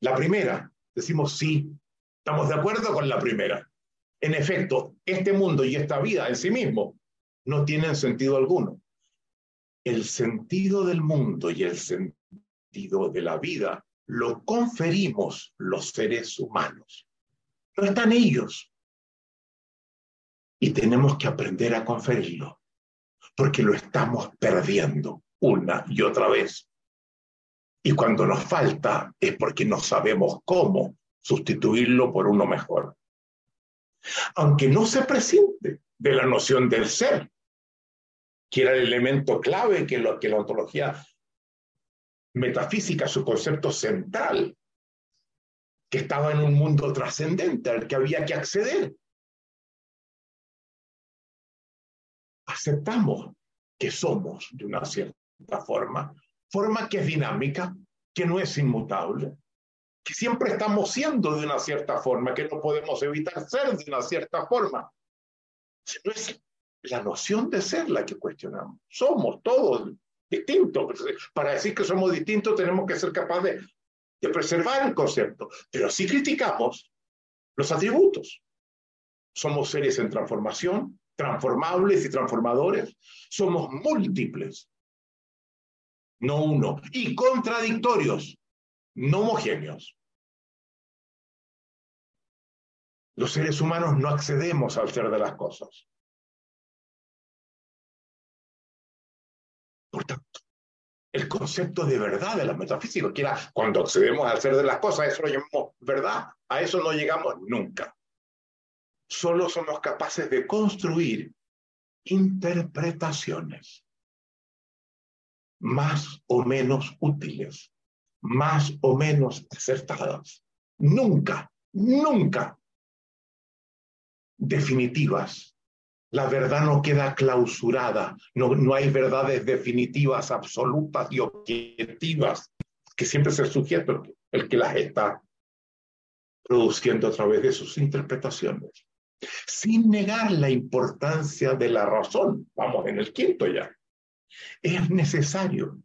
La primera, decimos sí, estamos de acuerdo con la primera. En efecto, este mundo y esta vida en sí mismo no tienen sentido alguno. El sentido del mundo y el sentido de la vida lo conferimos los seres humanos. No están ellos. Y tenemos que aprender a conferirlo, porque lo estamos perdiendo una y otra vez. Y cuando nos falta es porque no sabemos cómo sustituirlo por uno mejor. Aunque no se presente de la noción del ser, que era el elemento clave que, que la ontología metafísica, su concepto central, que estaba en un mundo trascendente al que había que acceder. Aceptamos que somos de una cierta forma forma que es dinámica, que no es inmutable, que siempre estamos siendo de una cierta forma, que no podemos evitar ser de una cierta forma. No es la noción de ser la que cuestionamos. Somos todos distintos. Para decir que somos distintos tenemos que ser capaces de, de preservar el concepto, pero sí criticamos los atributos. Somos seres en transformación, transformables y transformadores. Somos múltiples no uno, y contradictorios, no homogéneos. Los seres humanos no accedemos al ser de las cosas. Por tanto, el concepto de verdad de la metafísica, que era cuando accedemos al ser de las cosas, eso lo llamamos verdad, a eso no llegamos nunca. Solo somos capaces de construir interpretaciones más o menos útiles, más o menos acertadas. Nunca, nunca definitivas. La verdad no queda clausurada, no, no hay verdades definitivas, absolutas y objetivas, que siempre es el sujeto el que las está produciendo a través de sus interpretaciones, sin negar la importancia de la razón. Vamos en el quinto ya es necesario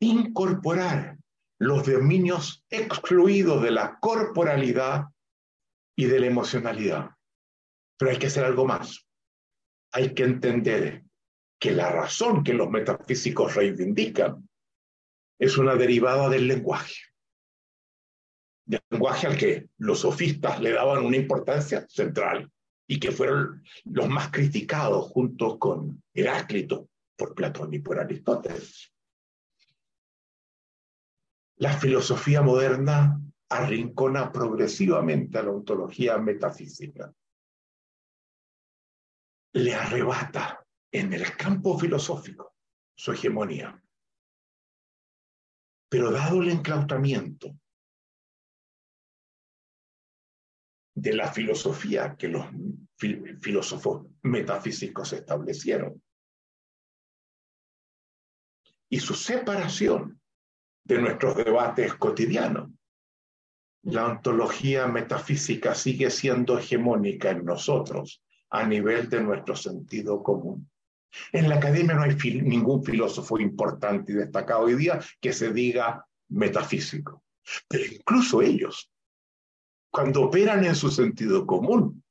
incorporar los dominios excluidos de la corporalidad y de la emocionalidad. Pero hay que hacer algo más. Hay que entender que la razón que los metafísicos reivindican es una derivada del lenguaje. Del lenguaje al que los sofistas le daban una importancia central y que fueron los más criticados junto con Heráclito por Platón y por Aristóteles. La filosofía moderna arrincona progresivamente a la ontología metafísica. Le arrebata en el campo filosófico su hegemonía. Pero dado el enclautamiento de la filosofía que los filósofos metafísicos establecieron. Y su separación de nuestros debates cotidianos. La ontología metafísica sigue siendo hegemónica en nosotros a nivel de nuestro sentido común. En la academia no hay ningún filósofo importante y destacado hoy día que se diga metafísico, pero incluso ellos cuando operan en su sentido común,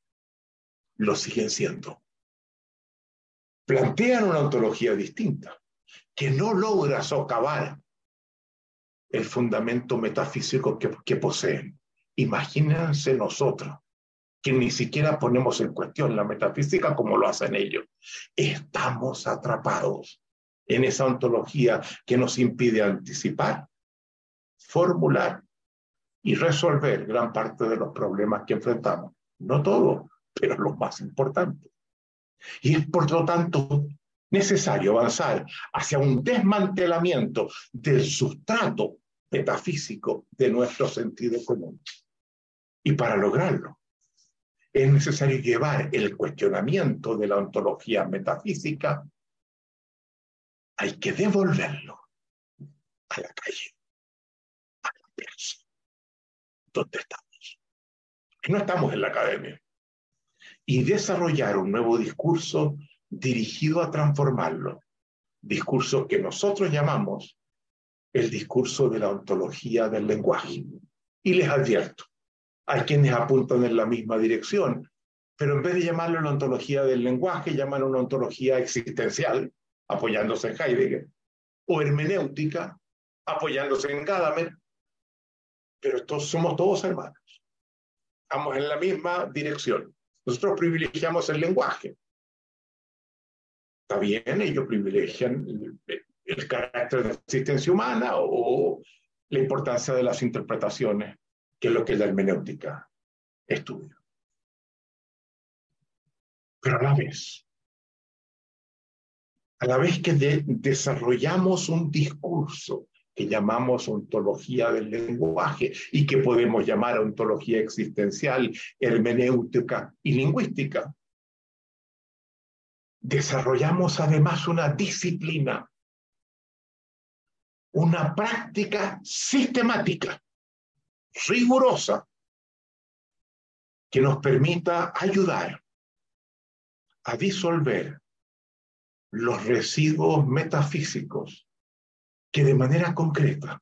lo siguen siendo. Plantean una ontología distinta, que no logra socavar el fundamento metafísico que, poseen. Imagínense nosotros, que ni siquiera ponemos en cuestión la metafísica como lo hacen ellos. Estamos atrapados en esa ontología que nos impide anticipar formular y resolver gran parte de los problemas que enfrentamos. No todo, pero lo más importante. Y es por lo tanto necesario avanzar hacia un desmantelamiento del sustrato metafísico de nuestro sentido común. Y para lograrlo, es necesario llevar el cuestionamiento de la ontología metafísica, hay que devolverlo a la calle, a la plaza, donde estamos. No estamos en la academia. Y desarrollar un nuevo discurso dirigido a transformarlo. Discurso que nosotros llamamos el discurso de la ontología del lenguaje. Y les advierto, hay quienes apuntan en la misma dirección, pero en vez de llamarlo la ontología del lenguaje, llaman una ontología existencial, apoyándose en Heidegger, o hermenéutica, apoyándose en Gadamer, pero todos, somos todos hermanos. Estamos en la misma dirección. Nosotros privilegiamos el lenguaje. Está bien, ellos privilegian el carácter de existencia humana o la importancia de las interpretaciones, que es lo que la hermenéutica estudia. Pero a la vez, a la vez que desarrollamos un discurso que llamamos ontología del lenguaje y que podemos llamar ontología existencial, hermenéutica y lingüística, desarrollamos además una disciplina una práctica sistemática, rigurosa, que nos permita ayudar a disolver los residuos metafísicos que de manera concreta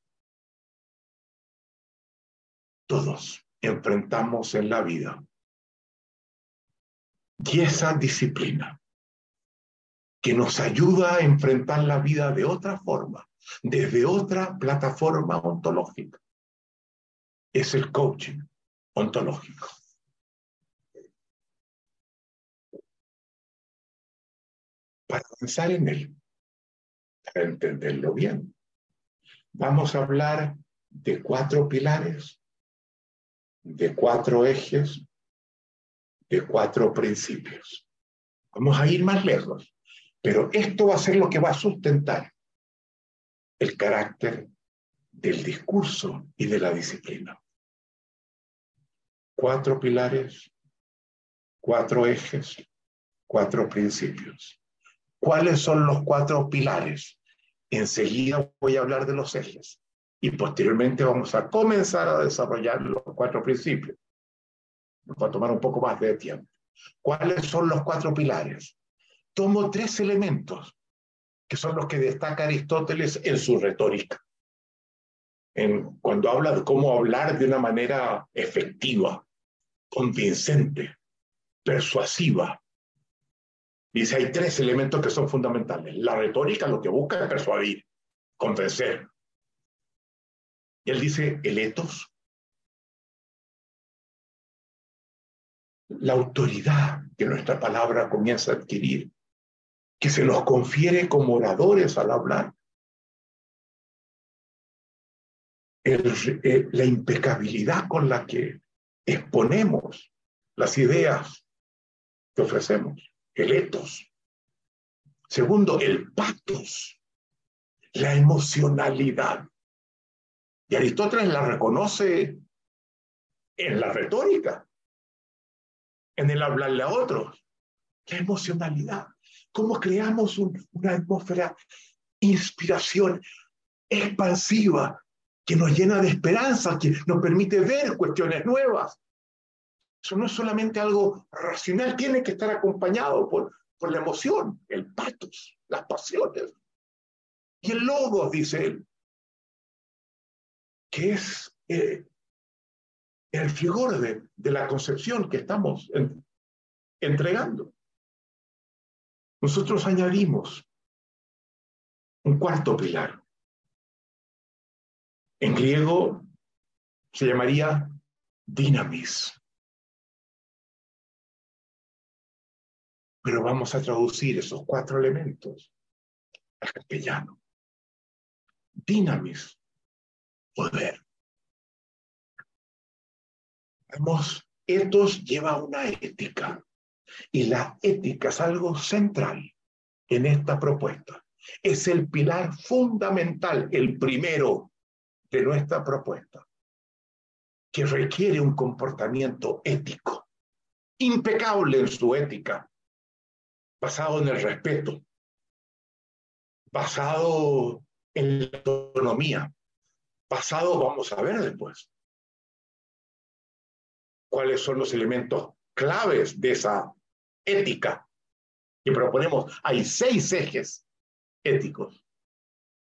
todos enfrentamos en la vida. Y esa disciplina que nos ayuda a enfrentar la vida de otra forma, desde otra plataforma ontológica. Es el coaching ontológico. Para pensar en él, para entenderlo bien, vamos a hablar de cuatro pilares, de cuatro ejes, de cuatro principios. Vamos a ir más lejos, pero esto va a ser lo que va a sustentar el carácter del discurso y de la disciplina. Cuatro pilares, cuatro ejes, cuatro principios. ¿Cuáles son los cuatro pilares? Enseguida voy a hablar de los ejes y posteriormente vamos a comenzar a desarrollar los cuatro principios. Nos va a tomar un poco más de tiempo. ¿Cuáles son los cuatro pilares? Tomo tres elementos que son los que destaca Aristóteles en su retórica. En, cuando habla de cómo hablar de una manera efectiva, convincente, persuasiva. Dice, hay tres elementos que son fundamentales. La retórica lo que busca es persuadir, convencer. Y él dice, el etos, la autoridad que nuestra palabra comienza a adquirir, que se nos confiere como oradores al hablar. Eh, la impecabilidad con la que exponemos las ideas que ofrecemos, el etos. Segundo, el patos, la emocionalidad. Y Aristóteles la reconoce en la retórica, en el hablarle a otros, la emocionalidad cómo creamos una atmósfera, inspiración expansiva que nos llena de esperanza, que nos permite ver cuestiones nuevas. Eso no es solamente algo racional, tiene que estar acompañado por, la emoción, el patos, las pasiones. Y el logo, dice él, que es eh, el figor de, de, la concepción que estamos entregando. Nosotros añadimos un cuarto pilar. En griego se llamaría dinamis. Pero vamos a traducir esos cuatro elementos al castellano. Dinamis poder. Vamos, etos lleva una ética y la ética es algo central en esta propuesta. Es el pilar fundamental, el primero de nuestra propuesta, que requiere un comportamiento ético, impecable en su ética, basado en el respeto, basado en la autonomía, basado, vamos a ver después, cuáles son los elementos claves de esa ética que proponemos. Hay seis ejes éticos.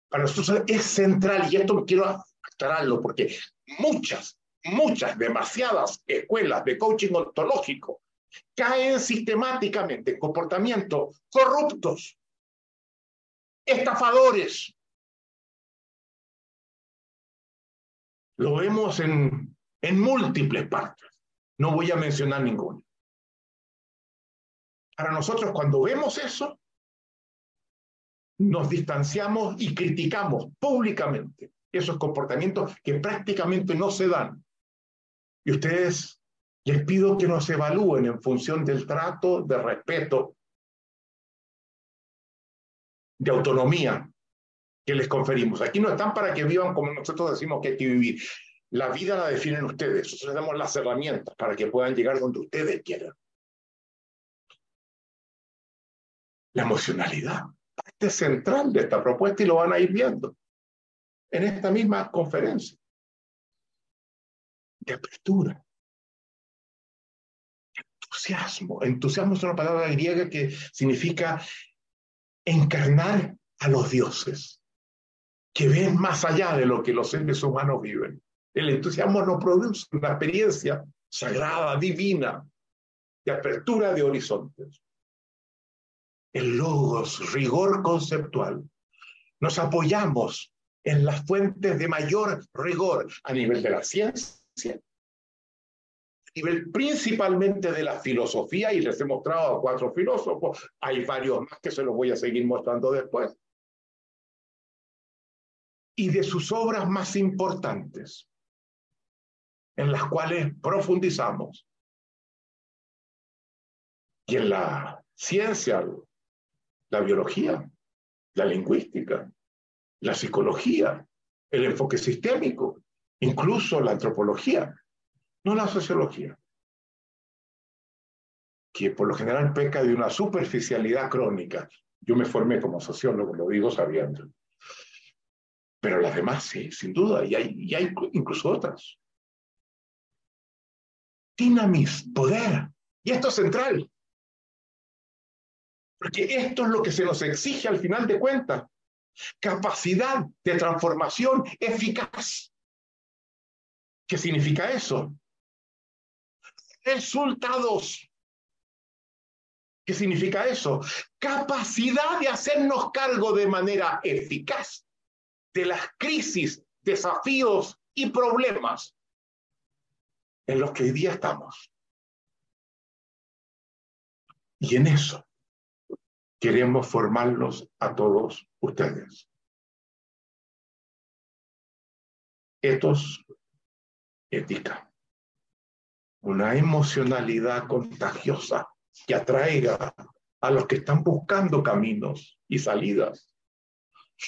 Para nosotros es central, y esto quiero aclararlo, porque muchas, muchas, demasiadas escuelas de coaching ontológico caen sistemáticamente en comportamientos corruptos, estafadores. Lo vemos en, en múltiples partes. No voy a mencionar ninguno. Para nosotros, cuando vemos eso, nos distanciamos y criticamos públicamente esos comportamientos que prácticamente no se dan. Y ustedes les pido que nos evalúen en función del trato, de respeto, de autonomía que les conferimos. Aquí no están para que vivan como nosotros decimos que hay que vivir. La vida la definen ustedes. Nosotros les damos las herramientas para que puedan llegar donde ustedes quieran. La emocionalidad, parte central de esta propuesta y lo van a ir viendo en esta misma conferencia. De apertura. Entusiasmo. Entusiasmo es una palabra griega que significa encarnar a los dioses, que ven más allá de lo que los seres humanos viven. El entusiasmo nos produce una experiencia sagrada, divina, de apertura de horizontes. El logos, rigor conceptual. Nos apoyamos en las fuentes de mayor rigor a nivel de la ciencia, a nivel principalmente de la filosofía, y les he mostrado a cuatro filósofos, hay varios más que se los voy a seguir mostrando después, y de sus obras más importantes, en las cuales profundizamos. Y en la ciencia, la biología, la lingüística, la psicología, el enfoque sistémico, incluso la antropología, no la sociología, que por lo general peca de una superficialidad crónica. Yo me formé como sociólogo, lo digo sabiendo. Pero las demás sí, sin duda, y hay, y hay incluso otras dinamis, poder. Y esto es central. Porque esto es lo que se nos exige al final de cuentas. Capacidad de transformación eficaz. ¿Qué significa eso? Resultados. ¿Qué significa eso? Capacidad de hacernos cargo de manera eficaz de las crisis, desafíos y problemas en los que hoy día estamos. Y en eso queremos formarlos a todos ustedes. Estos, ética, una emocionalidad contagiosa que atraiga a los que están buscando caminos y salidas.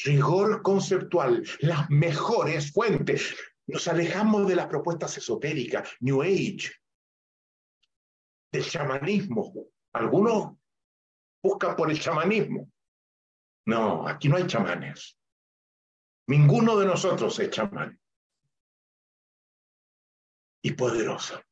Rigor conceptual, las mejores fuentes, nos alejamos de las propuestas esotéricas, New Age, del chamanismo. Algunos buscan por el chamanismo. No, aquí no hay chamanes. Ninguno de nosotros es chamán. Y poderoso.